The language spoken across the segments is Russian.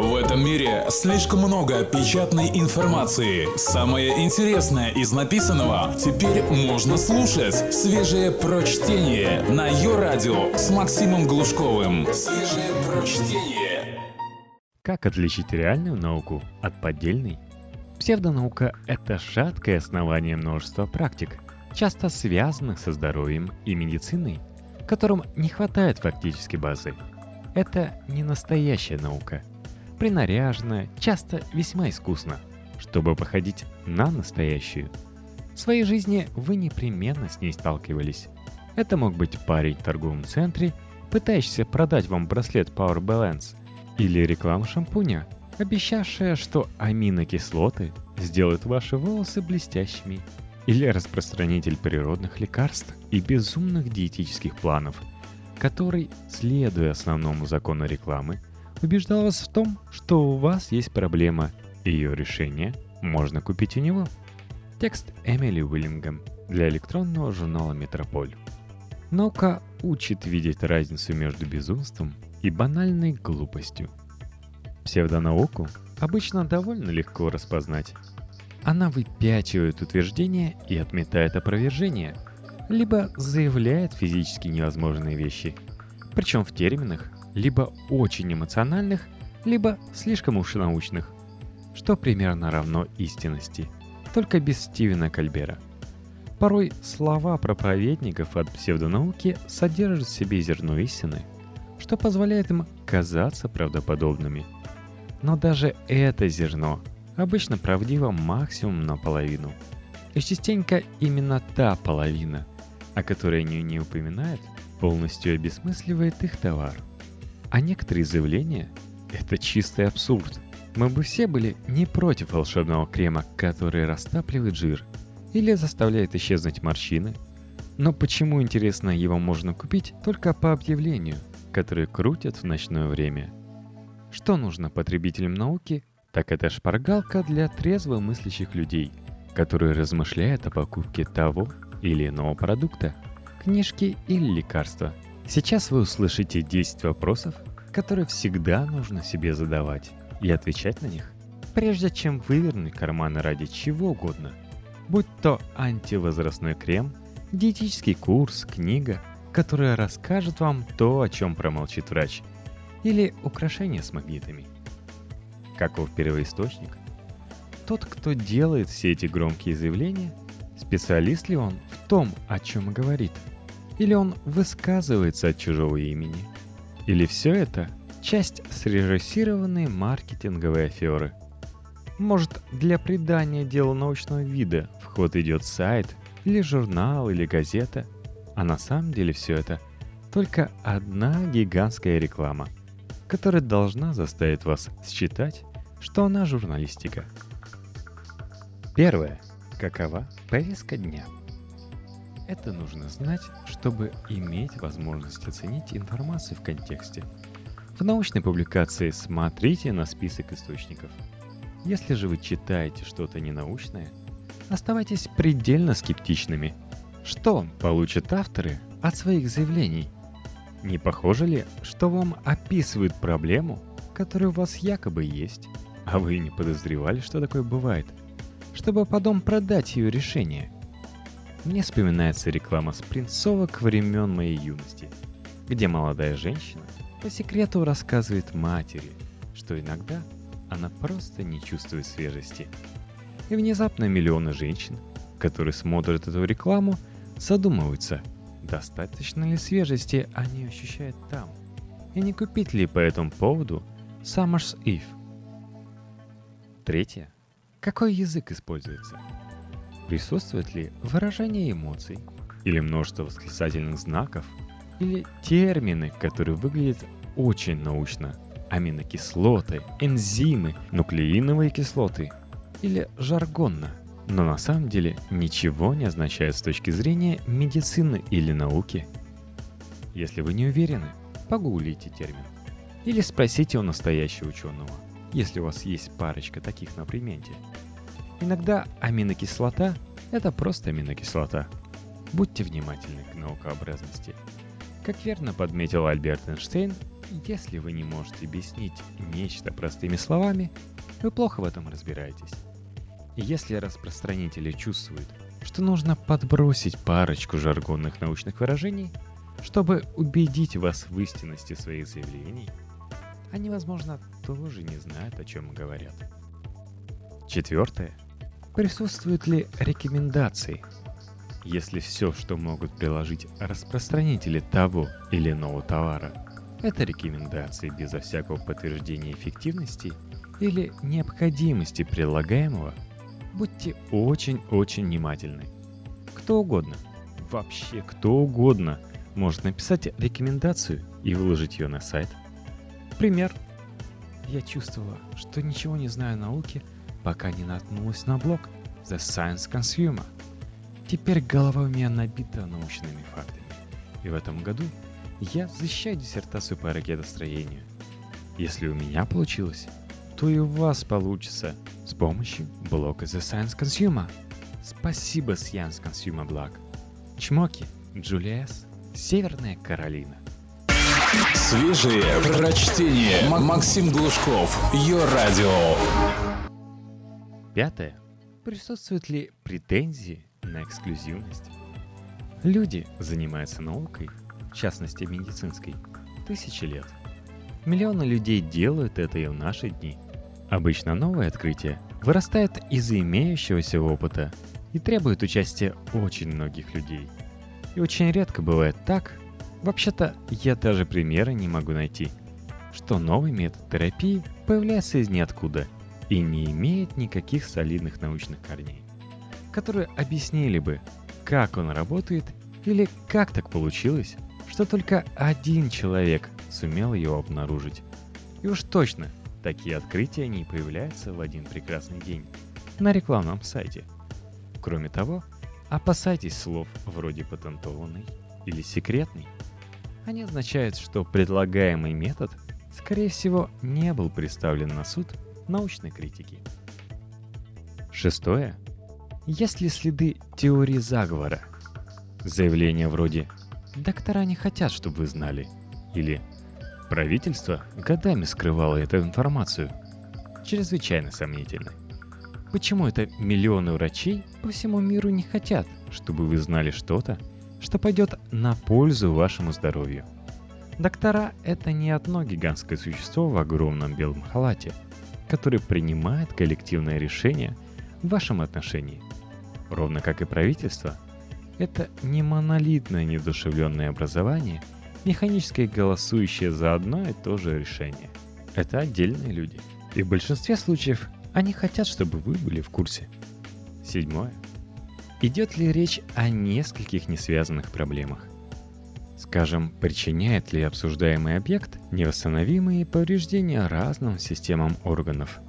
В этом мире слишком много печатной информации. Самое интересное из написанного теперь можно слушать. Свежее прочтение на ее радио с Максимом Глушковым. Свежее прочтение. Как отличить реальную науку от поддельной? Псевдонаука – это шаткое основание множества практик, часто связанных со здоровьем и медициной, которым не хватает фактически базы. Это не настоящая наука – принаряженная, часто весьма искусно, чтобы походить на настоящую. В своей жизни вы непременно с ней сталкивались. Это мог быть парень в торговом центре, пытающийся продать вам браслет Power Balance, или реклама шампуня, обещавшая, что аминокислоты сделают ваши волосы блестящими, или распространитель природных лекарств и безумных диетических планов, который, следуя основному закону рекламы, убеждал вас в том, что у вас есть проблема, и ее решение можно купить у него. Текст Эмили Уиллингем для электронного журнала «Метрополь». Наука учит видеть разницу между безумством и банальной глупостью. Псевдонауку обычно довольно легко распознать. Она выпячивает утверждение и отметает опровержение, либо заявляет физически невозможные вещи, причем в терминах, либо очень эмоциональных, либо слишком уж научных, что примерно равно истинности, только без Стивена Кальбера. Порой слова проповедников от псевдонауки содержат в себе зерно истины, что позволяет им казаться правдоподобными. Но даже это зерно обычно правдиво максимум наполовину. И частенько именно та половина, о которой они не упоминают, полностью обесмысливает их товар – а некоторые заявления — это чистый абсурд. Мы бы все были не против волшебного крема, который растапливает жир или заставляет исчезнуть морщины. Но почему, интересно, его можно купить только по объявлению, которые крутят в ночное время? Что нужно потребителям науки, так это шпаргалка для трезво мыслящих людей, которые размышляют о покупке того или иного продукта, книжки или лекарства – Сейчас вы услышите 10 вопросов, которые всегда нужно себе задавать и отвечать на них, прежде чем вывернуть карманы ради чего угодно. Будь то антивозрастной крем, диетический курс, книга, которая расскажет вам то, о чем промолчит врач, или украшение с магнитами. Каков первоисточник? Тот, кто делает все эти громкие заявления, специалист ли он в том, о чем говорит – или он высказывается от чужого имени? Или все это часть срежиссированной маркетинговой аферы? Может, для придания делу научного вида в ход идет сайт, или журнал, или газета, а на самом деле все это только одна гигантская реклама, которая должна заставить вас считать, что она журналистика. Первое. Какова повестка дня? Это нужно знать, чтобы иметь возможность оценить информацию в контексте. В научной публикации смотрите на список источников. Если же вы читаете что-то ненаучное, оставайтесь предельно скептичными. Что получат авторы от своих заявлений? Не похоже ли, что вам описывают проблему, которая у вас якобы есть, а вы не подозревали, что такое бывает, чтобы потом продать ее решение – мне вспоминается реклама спринцовок времен моей юности, где молодая женщина по секрету рассказывает матери, что иногда она просто не чувствует свежести. И внезапно миллионы женщин, которые смотрят эту рекламу, задумываются, достаточно ли свежести они ощущают там, и не купить ли по этому поводу Summer's Eve. Третье. Какой язык используется? Присутствует ли выражение эмоций, или множество восклицательных знаков, или термины, которые выглядят очень научно, аминокислоты, энзимы, нуклеиновые кислоты, или жаргонно, но на самом деле ничего не означает с точки зрения медицины или науки. Если вы не уверены, погуглите термин. Или спросите у настоящего ученого, если у вас есть парочка таких на примете – Иногда аминокислота – это просто аминокислота. Будьте внимательны к наукообразности. Как верно подметил Альберт Эйнштейн, если вы не можете объяснить нечто простыми словами, вы плохо в этом разбираетесь. Если распространители чувствуют, что нужно подбросить парочку жаргонных научных выражений, чтобы убедить вас в истинности своих заявлений, они, возможно, тоже не знают, о чем говорят. Четвертое. Присутствуют ли рекомендации – если все, что могут приложить распространители того или иного товара, это рекомендации безо всякого подтверждения эффективности или необходимости прилагаемого, будьте очень-очень внимательны. Кто угодно, вообще кто угодно может написать рекомендацию и выложить ее на сайт. Пример. Я чувствовала, что ничего не знаю о науке, пока не наткнулась на блог The Science Consumer – Теперь голова у меня набита научными фактами. И в этом году я защищаю диссертацию по ракетостроению. Если у меня получилось, то и у вас получится с помощью блока The Science Consumer. Спасибо, Science Consumer Blog. Чмоки, Джулиас, Северная Каролина. Свежие прочтение. Максим Глушков. Ее радио. Пятое. Присутствуют ли претензии на эксклюзивность. Люди занимаются наукой, в частности медицинской, тысячи лет. Миллионы людей делают это и в наши дни. Обычно новое открытие вырастает из имеющегося опыта и требует участия очень многих людей. И очень редко бывает так, вообще-то я даже примера не могу найти, что новый метод терапии появляется из ниоткуда и не имеет никаких солидных научных корней которые объяснили бы, как он работает или как так получилось, что только один человек сумел его обнаружить. И уж точно, такие открытия не появляются в один прекрасный день на рекламном сайте. Кроме того, опасайтесь слов вроде патентованный или секретный. Они означают, что предлагаемый метод, скорее всего, не был представлен на суд научной критики. Шестое. Есть ли следы теории заговора? Заявления вроде «Доктора не хотят, чтобы вы знали» или «Правительство годами скрывало эту информацию» чрезвычайно сомнительны. Почему это миллионы врачей по всему миру не хотят, чтобы вы знали что-то, что пойдет на пользу вашему здоровью? Доктора — это не одно гигантское существо в огромном белом халате, которое принимает коллективное решение в вашем отношении – ровно как и правительство, это не монолитное недушевленное образование, механическое голосующее за одно и то же решение. Это отдельные люди. И в большинстве случаев они хотят, чтобы вы были в курсе. Седьмое. Идет ли речь о нескольких несвязанных проблемах? Скажем, причиняет ли обсуждаемый объект невосстановимые повреждения разным системам органов,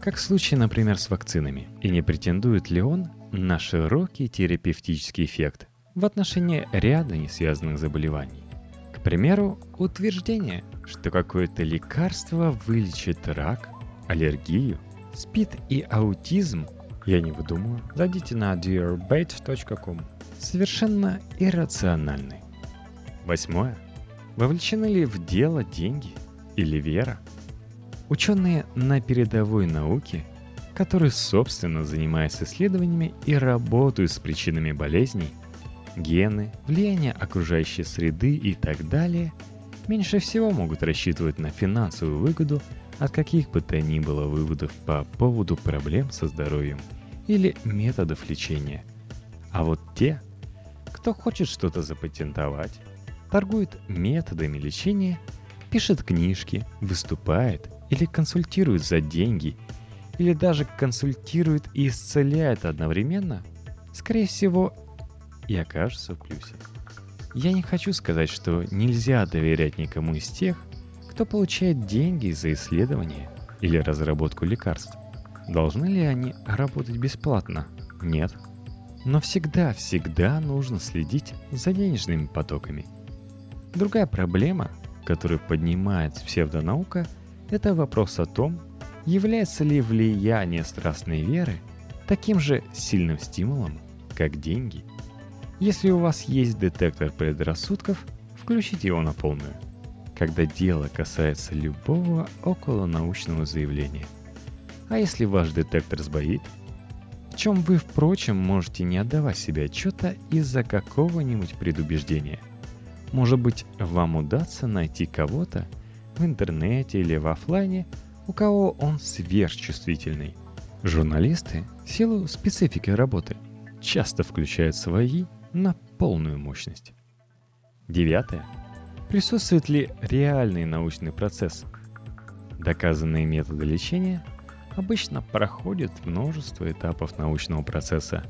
как в случае, например, с вакцинами, и не претендует ли он на широкий терапевтический эффект в отношении ряда несвязанных заболеваний. К примеру, утверждение, что какое-то лекарство вылечит рак, аллергию, СПИД и аутизм, я не выдумываю, зайдите на dearbait.com, совершенно иррациональны. Восьмое. Вовлечены ли в дело деньги или вера? Ученые на передовой науке которые, собственно, занимаются исследованиями и работают с причинами болезней, гены, влияние окружающей среды и так далее, меньше всего могут рассчитывать на финансовую выгоду от каких бы то ни было выводов по поводу проблем со здоровьем или методов лечения. А вот те, кто хочет что-то запатентовать, торгует методами лечения, пишет книжки, выступает или консультирует за деньги – или даже консультирует и исцеляет одновременно, скорее всего, и окажется в плюсе. Я не хочу сказать, что нельзя доверять никому из тех, кто получает деньги за исследование или разработку лекарств. Должны ли они работать бесплатно? Нет. Но всегда-всегда нужно следить за денежными потоками. Другая проблема, которую поднимает псевдонаука, это вопрос о том, Является ли влияние страстной веры таким же сильным стимулом, как деньги? Если у вас есть детектор предрассудков, включите его на полную, когда дело касается любого околонаучного заявления. А если ваш детектор сбоит, в чем вы, впрочем, можете не отдавать себе отчета из-за какого-нибудь предубеждения. Может быть, вам удастся найти кого-то в интернете или в офлайне, у кого он сверхчувствительный. Журналисты, в силу специфики работы, часто включают свои на полную мощность. Девятое. Присутствует ли реальный научный процесс? Доказанные методы лечения обычно проходят множество этапов научного процесса,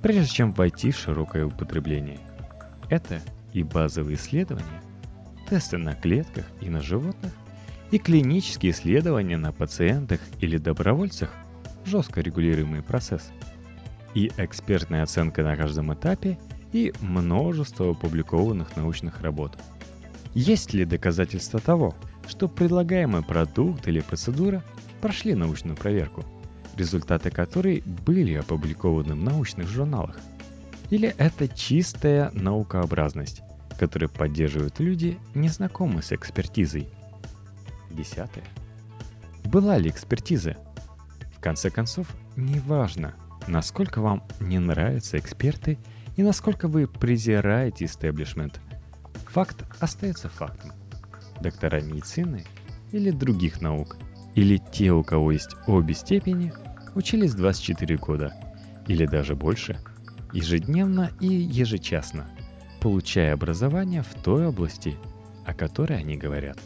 прежде чем войти в широкое употребление. Это и базовые исследования, тесты на клетках и на животных, и клинические исследования на пациентах или добровольцах – жестко регулируемый процесс, и экспертная оценка на каждом этапе – и множество опубликованных научных работ. Есть ли доказательства того, что предлагаемый продукт или процедура прошли научную проверку, результаты которой были опубликованы в научных журналах? Или это чистая наукообразность, которую поддерживают люди, незнакомые с экспертизой? Десятое. Была ли экспертиза? В конце концов, неважно, насколько вам не нравятся эксперты – и насколько вы презираете истеблишмент. Факт остается фактом. Доктора медицины или других наук, или те, у кого есть обе степени, учились 24 года, или даже больше, ежедневно и ежечасно, получая образование в той области, о которой они говорят.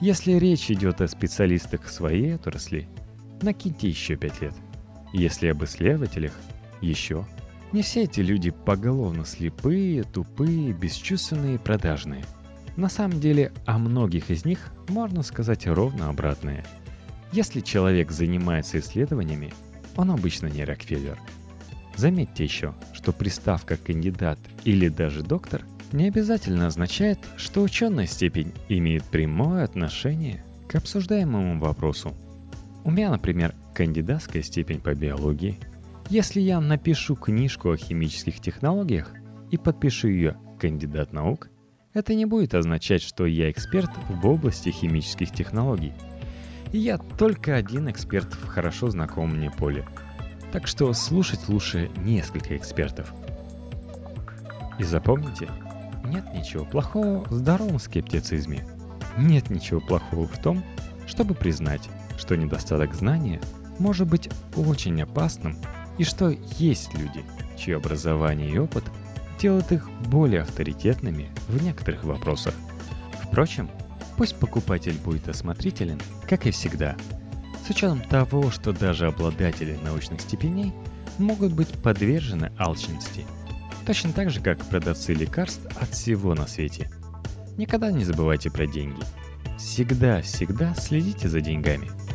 Если речь идет о специалистах своей отрасли, накиньте еще 5 лет. Если об исследователях, еще не все эти люди поголовно слепые, тупые, бесчувственные и продажные. На самом деле, о многих из них можно сказать ровно обратное. Если человек занимается исследованиями, он обычно не Рокфеллер. Заметьте еще, что приставка «кандидат» или даже «доктор» не обязательно означает, что ученая степень имеет прямое отношение к обсуждаемому вопросу. У меня, например, кандидатская степень по биологии – если я напишу книжку о химических технологиях и подпишу ее «кандидат наук», это не будет означать, что я эксперт в области химических технологий. И я только один эксперт в хорошо знакомом мне поле. Так что слушать лучше несколько экспертов. И запомните, нет ничего плохого в здоровом скептицизме. Нет ничего плохого в том, чтобы признать, что недостаток знания может быть очень опасным и что есть люди, чье образование и опыт делают их более авторитетными в некоторых вопросах. Впрочем, пусть покупатель будет осмотрителен, как и всегда, с учетом того, что даже обладатели научных степеней могут быть подвержены алчности, точно так же, как продавцы лекарств от всего на свете. Никогда не забывайте про деньги. Всегда-всегда следите за деньгами –